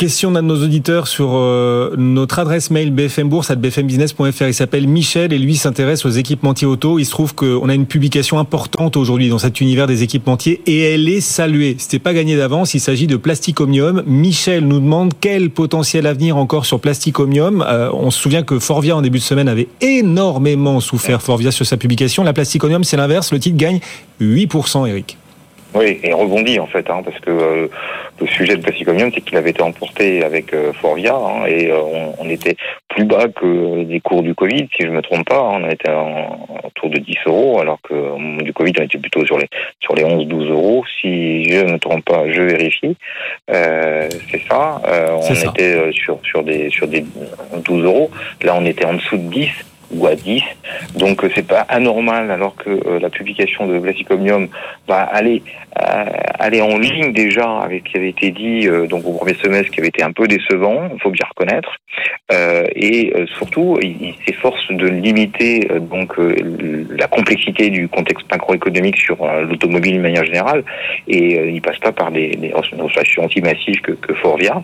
Question d'un de nos auditeurs sur euh, notre adresse mail bfmbourse.bfmbusiness.fr. Il s'appelle Michel et lui s'intéresse aux équipementiers auto. Il se trouve qu'on a une publication importante aujourd'hui dans cet univers des équipementiers et elle est saluée. C'était pas gagné d'avance. Il s'agit de Plasticomium. Michel nous demande quel potentiel avenir encore sur Plasticomium. Euh, on se souvient que Forvia en début de semaine avait énormément souffert Forvia sur sa publication. La Plasticomium, c'est l'inverse. Le titre gagne 8%, Eric. Oui, et rebondit en fait, hein, parce que euh, le sujet de Plasticomium, c'est qu'il avait été emporté avec euh, Forvia, hein, et euh, on, était plus bas que les cours du Covid, si je me trompe pas. Hein, on était en, autour de 10 euros, alors que au moment du Covid, on était plutôt sur les sur les 11-12 euros. Si je ne me trompe pas, je vérifie. c'est ça. on était sur sur des sur des 12 euros. Là, on était en dessous de 10 ou à 10. Donc euh, c'est pas anormal alors que euh, la publication de Vlasicomium va aller euh, aller en ligne déjà avec ce qui avait été dit donc au premier semestre qui avait été un peu décevant, il faut bien reconnaître. et surtout, il, s'efforce de limiter donc la complexité du contexte macroéconomique sur l'automobile de manière générale et il passe pas par des, des anti-massives que, Forvia.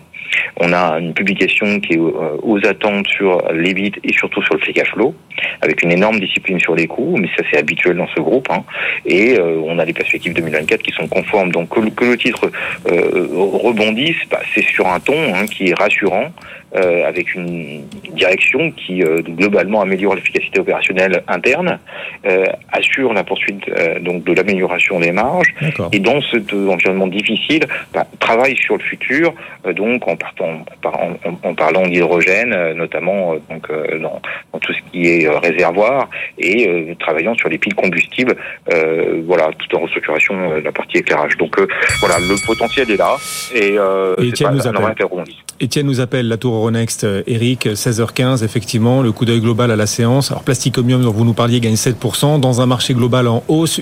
On a une publication qui est aux attentes sur l'EBIT et surtout sur le free cash flow avec une énorme discipline sur les coûts, mais ça c'est habituel dans ce groupe. Hein. Et euh, on a des perspectives 2024 qui sont conformes. Donc que, le titre euh, rebondisse, bah, c'est sur un ton hein, qui est rassurant, euh, avec une direction qui globalement améliore l'efficacité opérationnelle interne, assure la poursuite donc de l'amélioration des marges, et dans cet environnement difficile, bah, travaille sur le futur, donc en partant en, parlant d'hydrogène, notamment donc dans, dans, tout ce qui est euh, et euh, travaillant sur les piles combustibles, euh, voilà, tout en restructuration de la partie éclairage. Donc voilà, le potentiel est là et, et Étienne, nous appelle. Étienne nous appelle, la tour Euronext, Eric, 16h15, effectivement, le coup d'œil global à la séance. Alors Plasticomium dont vous nous parliez gagne 7%, dans un marché global en hausse,